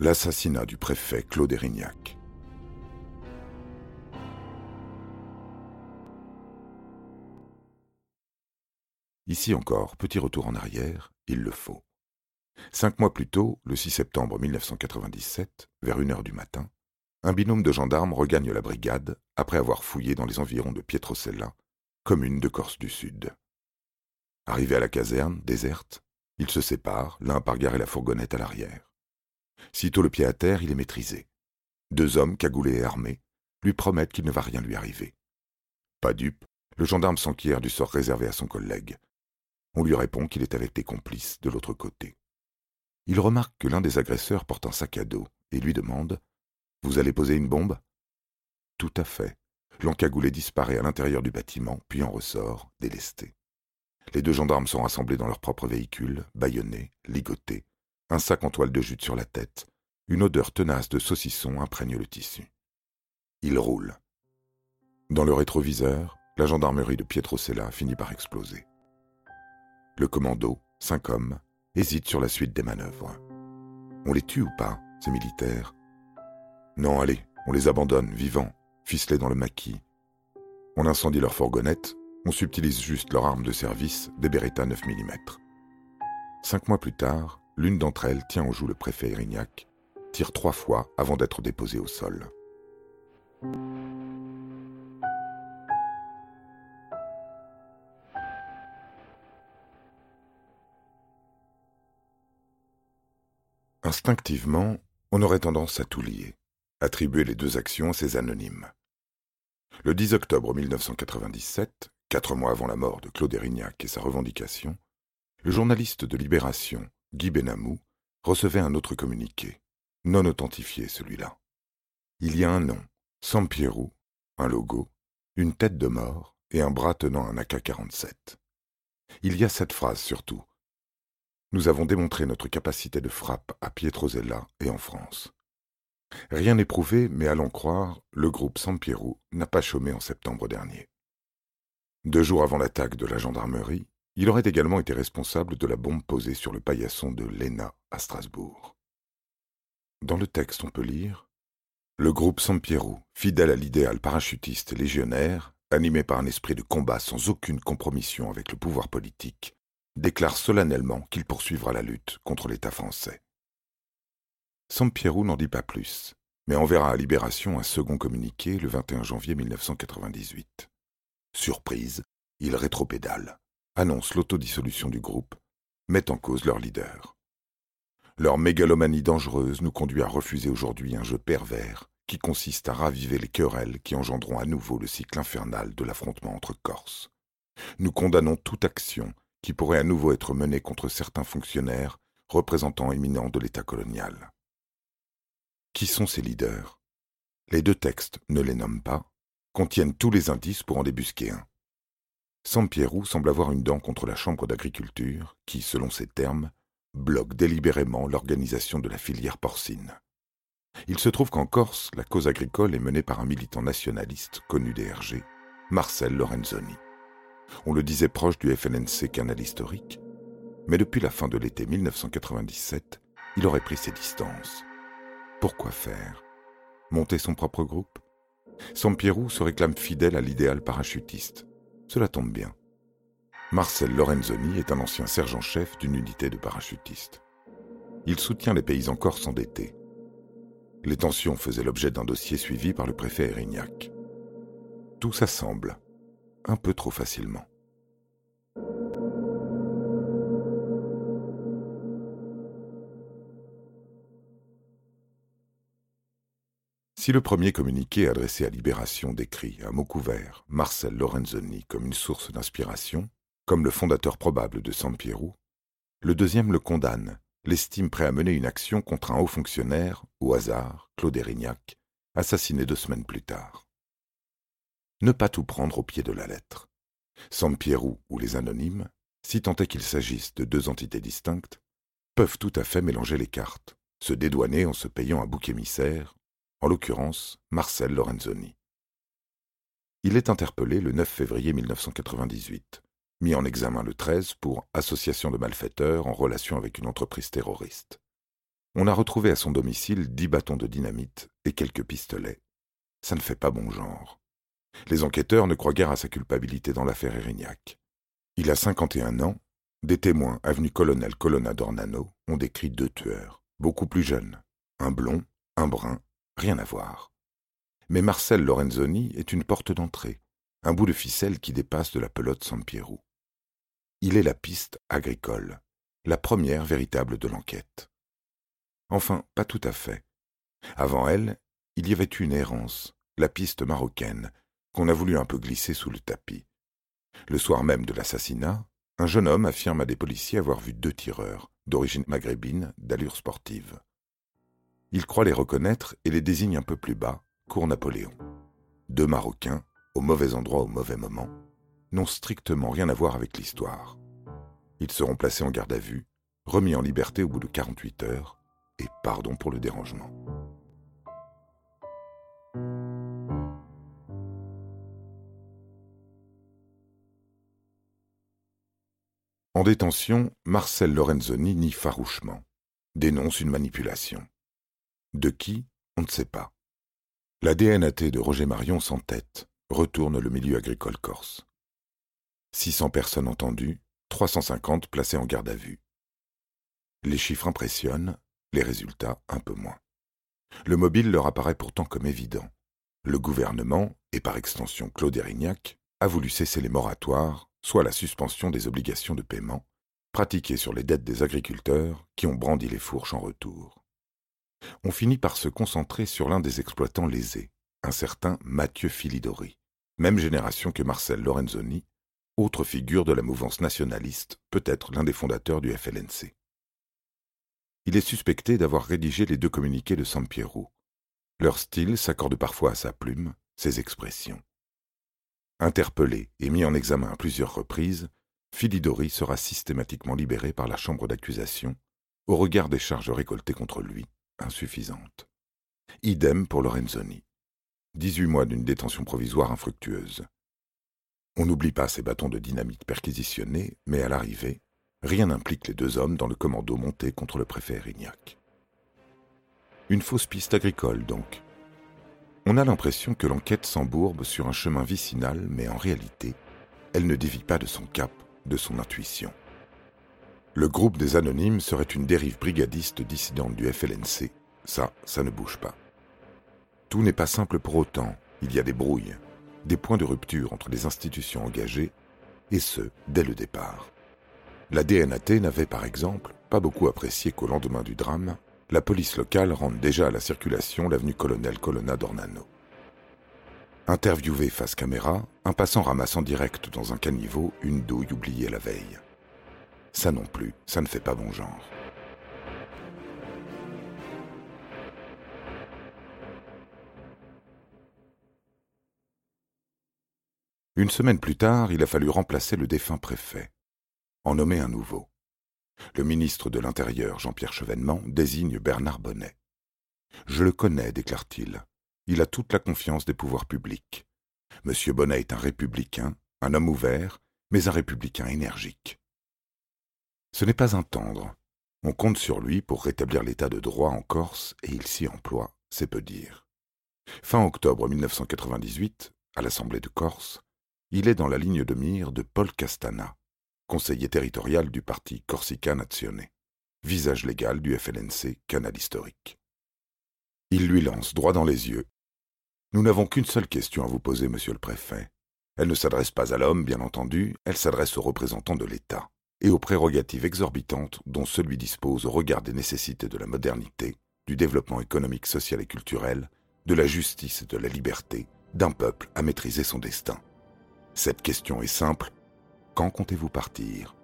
L'assassinat du préfet Claude Erignac. Ici encore, petit retour en arrière, il le faut. Cinq mois plus tôt, le 6 septembre 1997, vers une heure du matin, un binôme de gendarmes regagne la brigade après avoir fouillé dans les environs de Pietrosella, commune de Corse du Sud. Arrivé à la caserne, déserte, ils se séparent, l'un part garer la fourgonnette à l'arrière. Sitôt le pied à terre, il est maîtrisé. Deux hommes, cagoulés et armés, lui promettent qu'il ne va rien lui arriver. Pas dupe, le gendarme s'enquiert du sort réservé à son collègue. On lui répond qu'il est avec des complices de l'autre côté. Il remarque que l'un des agresseurs porte un sac à dos et lui demande Vous allez poser une bombe? Tout à fait. L'encagoulé disparaît à l'intérieur du bâtiment, puis en ressort, délesté. Les deux gendarmes sont rassemblés dans leur propre véhicule, bâillonnés, ligotés, un sac en toile de jute sur la tête. Une odeur tenace de saucisson imprègne le tissu. Ils roulent. Dans le rétroviseur, la gendarmerie de Pietrosella finit par exploser. Le commando, cinq hommes, hésite sur la suite des manœuvres. On les tue ou pas, ces militaires? Non, allez, on les abandonne, vivants, ficelés dans le maquis. On incendie leur fourgonnette, on subtilise juste leur arme de service, des Beretta 9 mm. Cinq mois plus tard, l'une d'entre elles tient en joue le préfet Erignac, tire trois fois avant d'être déposée au sol. Instinctivement, on aurait tendance à tout lier, attribuer les deux actions à ces anonymes. Le 10 octobre 1997, quatre mois avant la mort de Claude Erignac et sa revendication, le journaliste de Libération, Guy Benamou, recevait un autre communiqué, non authentifié celui-là. Il y a un nom, Sampierou, un logo, une tête de mort et un bras tenant un AK-47. Il y a cette phrase surtout. Nous avons démontré notre capacité de frappe à Pietrozella et en France. Rien n'est prouvé, mais allons croire, le groupe Sampierou n'a pas chômé en septembre dernier. Deux jours avant l'attaque de la gendarmerie, il aurait également été responsable de la bombe posée sur le paillasson de l'ENA à Strasbourg. Dans le texte, on peut lire Le groupe Sampierou, fidèle à l'idéal parachutiste légionnaire, animé par un esprit de combat sans aucune compromission avec le pouvoir politique, déclare solennellement qu'il poursuivra la lutte contre l'État français. Sampierou n'en dit pas plus, mais enverra à Libération un second communiqué le 21 janvier 1998. Surprise, il rétropédale, annonce l'autodissolution du groupe, met en cause leur leader. Leur mégalomanie dangereuse nous conduit à refuser aujourd'hui un jeu pervers qui consiste à raviver les querelles qui engendront à nouveau le cycle infernal de l'affrontement entre Corses. Nous condamnons toute action qui pourrait à nouveau être menée contre certains fonctionnaires, représentants éminents de l'État colonial. Qui sont ces leaders? Les deux textes ne les nomment pas, contiennent tous les indices pour en débusquer un. Sampierrou semble avoir une dent contre la Chambre d'agriculture, qui, selon ses termes, bloque délibérément l'organisation de la filière porcine. Il se trouve qu'en Corse, la cause agricole est menée par un militant nationaliste connu des RG, Marcel Lorenzoni. On le disait proche du FNNC canal historique, mais depuis la fin de l'été 1997, il aurait pris ses distances. Pourquoi faire? Monter son propre groupe? Sampierrou se réclame fidèle à l'idéal parachutiste. Cela tombe bien. Marcel Lorenzoni est un ancien sergent-chef d'une unité de parachutistes. Il soutient les paysans corses endettés. Les tensions faisaient l'objet d'un dossier suivi par le préfet Erignac. Tout s'assemble, un peu trop facilement. Si le premier communiqué adressé à Libération décrit, à mot couvert, Marcel Lorenzoni comme une source d'inspiration, comme le fondateur probable de Sampierrou, le deuxième le condamne, l'estime prêt à mener une action contre un haut fonctionnaire, au hasard, Claude Erignac, assassiné deux semaines plus tard. Ne pas tout prendre au pied de la lettre. Sampierrou ou les anonymes, si tant est qu'il s'agisse de deux entités distinctes, peuvent tout à fait mélanger les cartes, se dédouaner en se payant un bouc émissaire en l'occurrence Marcel Lorenzoni. Il est interpellé le 9 février 1998, mis en examen le 13 pour association de malfaiteurs en relation avec une entreprise terroriste. on a retrouvé à son domicile dix bâtons de dynamite et quelques pistolets. Ça ne fait pas bon genre. Les enquêteurs ne croient guère à sa culpabilité dans l'affaire Erignac. Il a 51 ans. Des témoins, avenue Colonel Colonna d'Ornano, ont décrit deux tueurs, beaucoup plus jeunes. Un blond, un brun, rien à voir. Mais Marcel Lorenzoni est une porte d'entrée, un bout de ficelle qui dépasse de la pelote San Pierrot. Il est la piste agricole, la première véritable de l'enquête. Enfin, pas tout à fait. Avant elle, il y avait une errance, la piste marocaine, qu'on a voulu un peu glisser sous le tapis. Le soir même de l'assassinat, un jeune homme affirme à des policiers avoir vu deux tireurs, d'origine maghrébine, d'allure sportive. Il croit les reconnaître et les désigne un peu plus bas, cour Napoléon. Deux Marocains, au mauvais endroit au mauvais moment, n'ont strictement rien à voir avec l'histoire. Ils seront placés en garde à vue, remis en liberté au bout de 48 heures, et pardon pour le dérangement. En détention, Marcel Lorenzoni nie farouchement, dénonce une manipulation. De qui On ne sait pas. La DNAT de Roger Marion s'entête, retourne le milieu agricole corse. 600 personnes entendues, 350 placées en garde à vue. Les chiffres impressionnent, les résultats un peu moins. Le mobile leur apparaît pourtant comme évident. Le gouvernement, et par extension Claude Erignac, a voulu cesser les moratoires soit la suspension des obligations de paiement, pratiquées sur les dettes des agriculteurs qui ont brandi les fourches en retour. On finit par se concentrer sur l'un des exploitants lésés, un certain Mathieu Filidori, même génération que Marcel Lorenzoni, autre figure de la mouvance nationaliste, peut-être l'un des fondateurs du FLNC. Il est suspecté d'avoir rédigé les deux communiqués de San Piero. Leur style s'accorde parfois à sa plume, ses expressions. Interpellé et mis en examen à plusieurs reprises, Philidori sera systématiquement libéré par la chambre d'accusation, au regard des charges récoltées contre lui, insuffisantes. Idem pour Lorenzoni. 18 mois d'une détention provisoire infructueuse. On n'oublie pas ces bâtons de dynamite perquisitionnés, mais à l'arrivée, rien n'implique les deux hommes dans le commando monté contre le préfet Erignac. Une fausse piste agricole, donc, on a l'impression que l'enquête s'embourbe sur un chemin vicinal, mais en réalité, elle ne dévie pas de son cap, de son intuition. Le groupe des anonymes serait une dérive brigadiste dissidente du FLNC. Ça, ça ne bouge pas. Tout n'est pas simple pour autant. Il y a des brouilles, des points de rupture entre les institutions engagées, et ce, dès le départ. La DNAT n'avait, par exemple, pas beaucoup apprécié qu'au lendemain du drame, la police locale rende déjà à la circulation l'avenue Colonel Colonna d'Ornano. Interviewé face caméra, un passant ramasse en direct dans un caniveau une douille oubliée la veille. Ça non plus, ça ne fait pas bon genre. Une semaine plus tard, il a fallu remplacer le défunt préfet, en nommer un nouveau. Le ministre de l'Intérieur, Jean-Pierre Chevènement, désigne Bernard Bonnet. Je le connais, déclare-t-il. Il a toute la confiance des pouvoirs publics. Monsieur Bonnet est un républicain, un homme ouvert, mais un républicain énergique. Ce n'est pas un tendre. On compte sur lui pour rétablir l'état de droit en Corse et il s'y emploie, c'est peu dire. Fin octobre 1998, à l'Assemblée de Corse, il est dans la ligne de mire de Paul Castana, conseiller territorial du parti Corsica Nazione, visage légal du FLNC, canal historique. Il lui lance droit dans les yeux. Nous n'avons qu'une seule question à vous poser, monsieur le préfet. Elle ne s'adresse pas à l'homme, bien entendu, elle s'adresse aux représentants de l'État, et aux prérogatives exorbitantes dont celui dispose au regard des nécessités de la modernité, du développement économique, social et culturel, de la justice et de la liberté, d'un peuple à maîtriser son destin. Cette question est simple quand comptez-vous partir?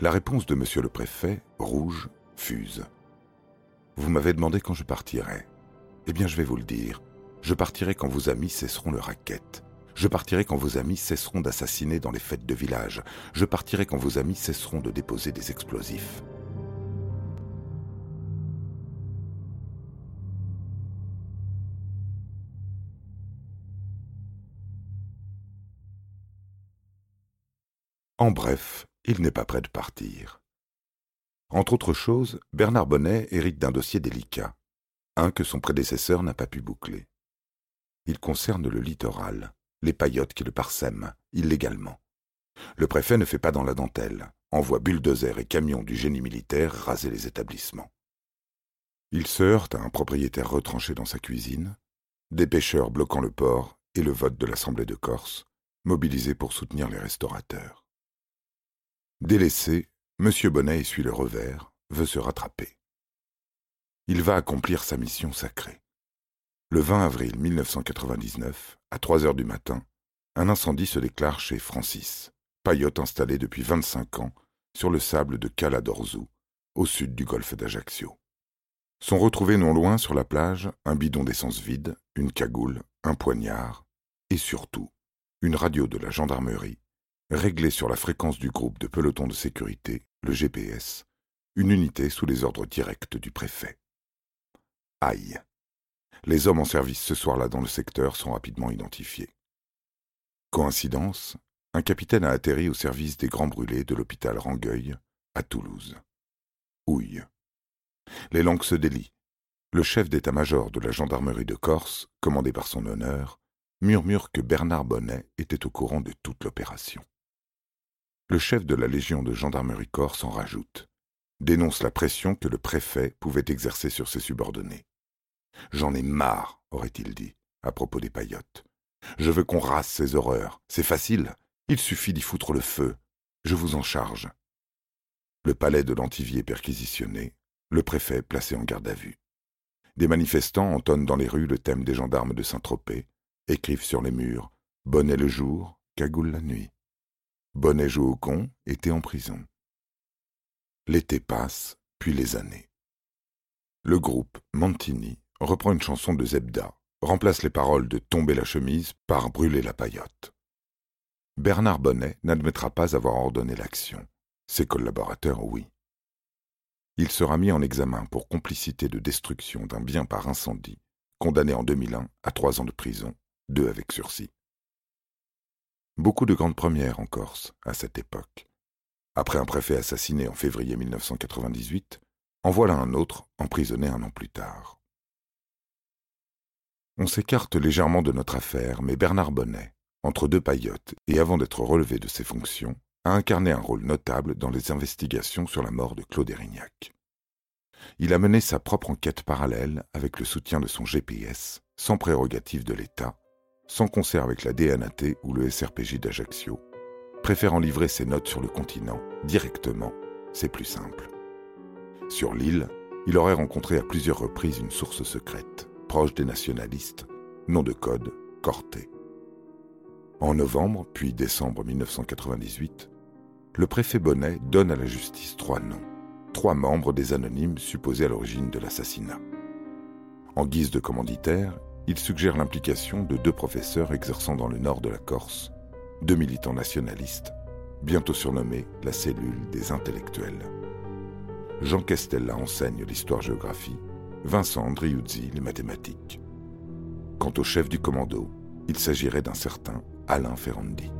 La réponse de monsieur le préfet, rouge, fuse. Vous m'avez demandé quand je partirai. Eh bien, je vais vous le dire. Je partirai quand vos amis cesseront le raquette. Je partirai quand vos amis cesseront d'assassiner dans les fêtes de village. Je partirai quand vos amis cesseront de déposer des explosifs. En bref, il n'est pas prêt de partir. Entre autres choses, Bernard Bonnet hérite d'un dossier délicat, un que son prédécesseur n'a pas pu boucler. Il concerne le littoral, les paillotes qui le parsèment, illégalement. Le préfet ne fait pas dans la dentelle, envoie bulldozers et camions du génie militaire raser les établissements. Il se heurte à un propriétaire retranché dans sa cuisine, des pêcheurs bloquant le port et le vote de l'Assemblée de Corse, mobilisé pour soutenir les restaurateurs. Délaissé, M. Bonnet essuie le revers, veut se rattraper. Il va accomplir sa mission sacrée. Le 20 avril 1999, à 3 heures du matin, un incendie se déclare chez Francis, paillote installé depuis 25 ans sur le sable de Cala d'Orzou, au sud du golfe d'Ajaccio. Sont retrouvés non loin sur la plage un bidon d'essence vide, une cagoule, un poignard et surtout une radio de la gendarmerie réglée sur la fréquence du groupe de peloton de sécurité, le GPS, une unité sous les ordres directs du préfet. Aïe. Les hommes en service ce soir-là dans le secteur sont rapidement identifiés. Coïncidence, un capitaine a atterri au service des grands brûlés de l'hôpital Rangueil, à Toulouse. Houille. Les langues se délient. Le chef d'état-major de la gendarmerie de Corse, commandé par son honneur, murmure que Bernard Bonnet était au courant de toute l'opération. Le chef de la Légion de gendarmerie corse en rajoute, dénonce la pression que le préfet pouvait exercer sur ses subordonnés. J'en ai marre, aurait-il dit, à propos des paillotes. Je veux qu'on rase ces horreurs. C'est facile. Il suffit d'y foutre le feu. Je vous en charge. Le palais de l'Antivier perquisitionné, le préfet placé en garde à vue. Des manifestants entonnent dans les rues le thème des gendarmes de Saint-Tropez, écrivent sur les murs Bonnet le jour, cagoule la nuit. Bonnet joue au con, était en prison. L'été passe, puis les années. Le groupe Mantini reprend une chanson de Zebda, remplace les paroles de Tomber la chemise par Brûler la paillote. Bernard Bonnet n'admettra pas avoir ordonné l'action. Ses collaborateurs, oui. Il sera mis en examen pour complicité de destruction d'un bien par incendie, condamné en 2001 à trois ans de prison, deux avec sursis. Beaucoup de grandes premières en Corse à cette époque. Après un préfet assassiné en février 1998, en voilà un autre emprisonné un an plus tard. On s'écarte légèrement de notre affaire, mais Bernard Bonnet, entre deux paillotes et avant d'être relevé de ses fonctions, a incarné un rôle notable dans les investigations sur la mort de Claude Erignac. Il a mené sa propre enquête parallèle avec le soutien de son GPS, sans prérogative de l'État, sans concert avec la DNAT ou le SRPJ d'Ajaccio, préférant livrer ses notes sur le continent, directement, c'est plus simple. Sur l'île, il aurait rencontré à plusieurs reprises une source secrète proche des nationalistes, nom de code Corté. En novembre puis décembre 1998, le préfet Bonnet donne à la justice trois noms, trois membres des anonymes supposés à l'origine de l'assassinat. En guise de commanditaire, il suggère l'implication de deux professeurs exerçant dans le nord de la Corse, deux militants nationalistes, bientôt surnommés la cellule des intellectuels. Jean Castella enseigne l'histoire-géographie Vincent Andriuzzi les mathématiques. Quant au chef du commando, il s'agirait d'un certain Alain Ferrandi.